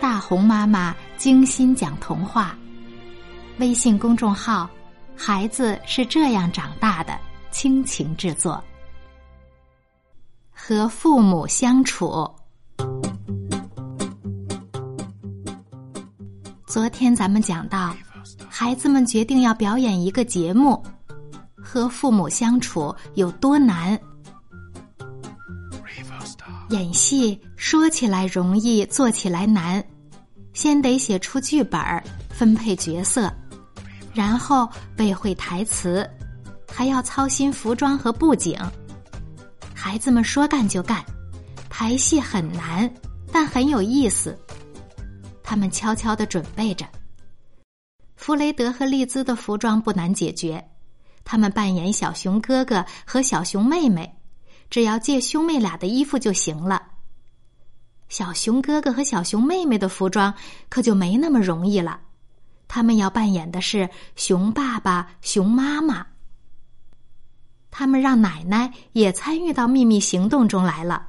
大红妈妈精心讲童话。微信公众号“孩子是这样长大的”倾情制作。和父母相处。昨天咱们讲到，孩子们决定要表演一个节目，和父母相处有多难。演戏说起来容易，做起来难。先得写出剧本儿分配角色，然后背会台词，还要操心服装和布景。孩子们说干就干，排戏很难，但很有意思。他们悄悄的准备着。弗雷德和丽兹的服装不难解决，他们扮演小熊哥哥和小熊妹妹，只要借兄妹俩的衣服就行了。小熊哥哥和小熊妹妹的服装可就没那么容易了，他们要扮演的是熊爸爸、熊妈妈。他们让奶奶也参与到秘密行动中来了。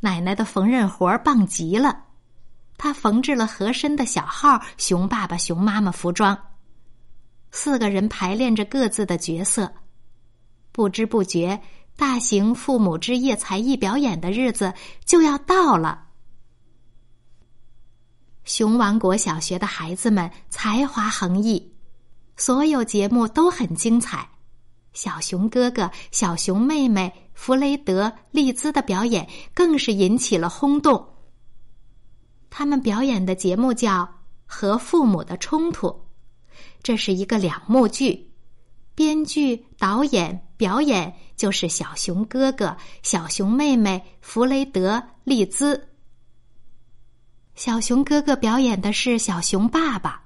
奶奶的缝纫活儿棒极了。她缝制了合身的小号熊爸爸、熊妈妈服装。四个人排练着各自的角色，不知不觉，大型父母之夜才艺表演的日子就要到了。熊王国小学的孩子们才华横溢，所有节目都很精彩。小熊哥哥、小熊妹妹、弗雷德、丽兹的表演更是引起了轰动。他们表演的节目叫《和父母的冲突》，这是一个两幕剧，编剧、导演、表演就是小熊哥哥、小熊妹妹弗雷德、丽兹。小熊哥哥表演的是小熊爸爸，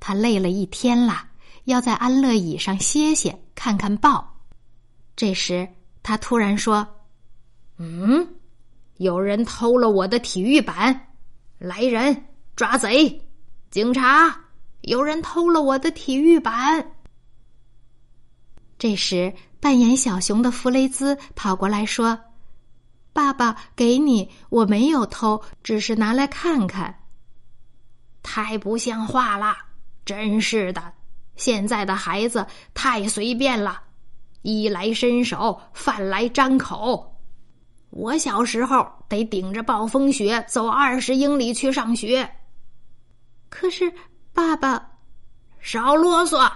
他累了一天了，要在安乐椅上歇歇，看看报。这时，他突然说：“嗯，有人偷了我的体育板。”来人，抓贼！警察，有人偷了我的体育板。这时，扮演小熊的弗雷兹跑过来说：“爸爸，给你，我没有偷，只是拿来看看。”太不像话了！真是的，现在的孩子太随便了，衣来伸手，饭来张口。我小时候得顶着暴风雪走二十英里去上学。可是，爸爸，少啰嗦。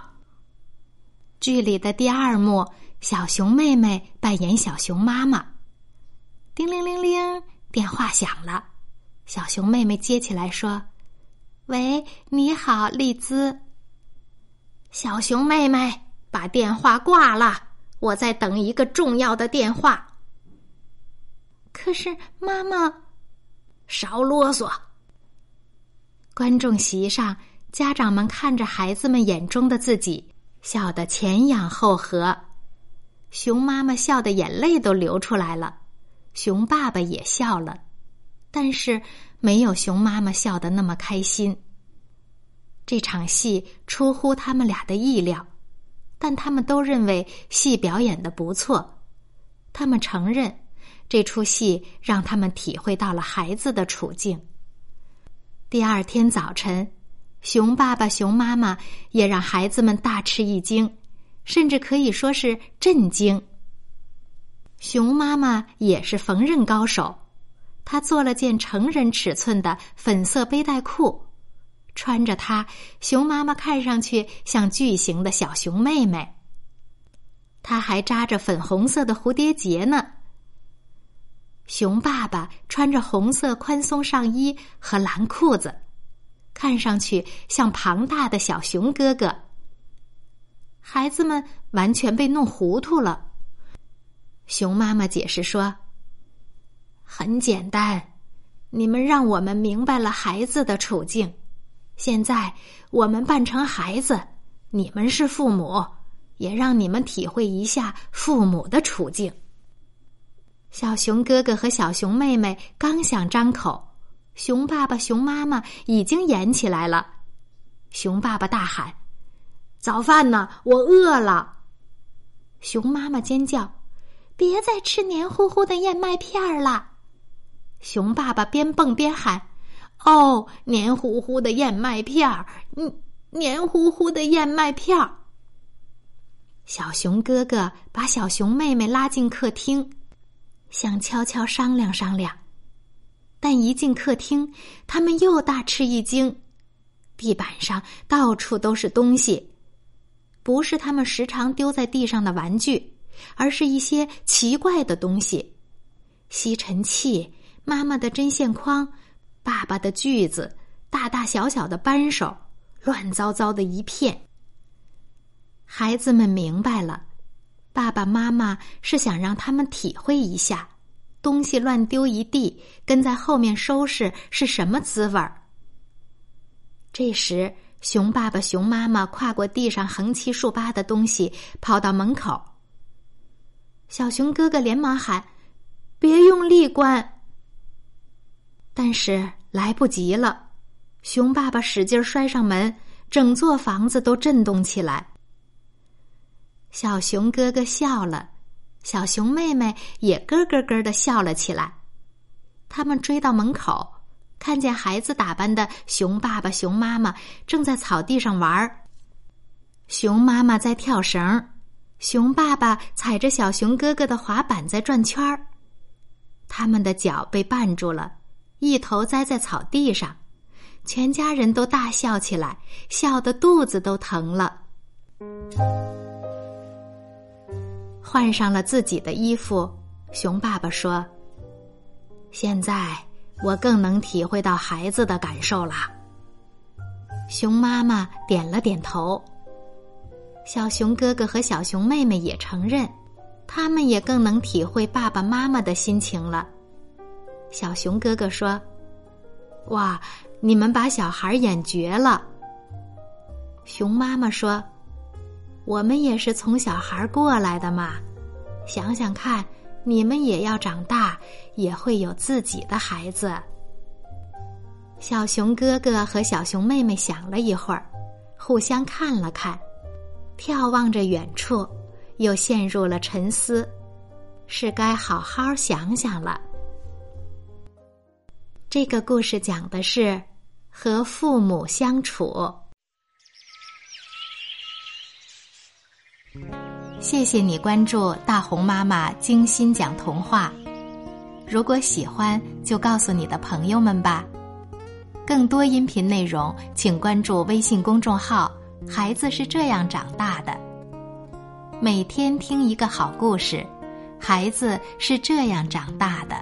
剧里的第二幕，小熊妹妹扮演小熊妈妈。叮铃铃铃，电话响了。小熊妹妹接起来说：“喂，你好，丽兹。”小熊妹妹把电话挂了，我在等一个重要的电话。可是妈妈，少啰嗦。观众席上，家长们看着孩子们眼中的自己，笑得前仰后合。熊妈妈笑得眼泪都流出来了，熊爸爸也笑了，但是没有熊妈妈笑得那么开心。这场戏出乎他们俩的意料，但他们都认为戏表演的不错，他们承认。这出戏让他们体会到了孩子的处境。第二天早晨，熊爸爸、熊妈妈也让孩子们大吃一惊，甚至可以说是震惊。熊妈妈也是缝纫高手，她做了件成人尺寸的粉色背带裤，穿着它，熊妈妈看上去像巨型的小熊妹妹。她还扎着粉红色的蝴蝶结呢。熊爸爸穿着红色宽松上衣和蓝裤子，看上去像庞大的小熊哥哥。孩子们完全被弄糊涂了。熊妈妈解释说：“很简单，你们让我们明白了孩子的处境。现在我们扮成孩子，你们是父母，也让你们体会一下父母的处境。”小熊哥哥和小熊妹妹刚想张口，熊爸爸、熊妈妈已经演起来了。熊爸爸大喊：“早饭呢？我饿了！”熊妈妈尖叫：“别再吃黏糊糊的燕麦片儿了！”熊爸爸边蹦边喊：“哦，黏糊糊的燕麦片儿，嗯，黏糊糊的燕麦片儿。小熊哥哥把小熊妹妹拉进客厅，想悄悄商量商量。一进客厅，他们又大吃一惊，地板上到处都是东西，不是他们时常丢在地上的玩具，而是一些奇怪的东西：吸尘器、妈妈的针线筐、爸爸的锯子、大大小小的扳手，乱糟糟的一片。孩子们明白了，爸爸妈妈是想让他们体会一下，东西乱丢一地，跟在后面收拾是什么滋味儿。这时，熊爸爸、熊妈妈跨过地上横七竖八的东西，跑到门口。小熊哥哥连忙喊：“别用力关！”但是来不及了，熊爸爸使劲摔上门，整座房子都震动起来。小熊哥哥笑了，小熊妹妹也咯咯咯的笑了起来。他们追到门口，看见孩子打扮的熊爸爸、熊妈妈正在草地上玩儿。熊妈妈在跳绳，熊爸爸踩着小熊哥哥的滑板在转圈儿。他们的脚被绊住了，一头栽在草地上，全家人都大笑起来，笑得肚子都疼了。换上了自己的衣服，熊爸爸说：“现在我更能体会到孩子的感受了。”熊妈妈点了点头。小熊哥哥和小熊妹妹也承认，他们也更能体会爸爸妈妈的心情了。小熊哥哥说：“哇，你们把小孩演绝了。”熊妈妈说。我们也是从小孩过来的嘛，想想看，你们也要长大，也会有自己的孩子。小熊哥哥和小熊妹妹想了一会儿，互相看了看，眺望着远处，又陷入了沉思，是该好好想想了。这个故事讲的是和父母相处。谢谢你关注大红妈妈精心讲童话。如果喜欢，就告诉你的朋友们吧。更多音频内容，请关注微信公众号“孩子是这样长大的”。每天听一个好故事，孩子是这样长大的。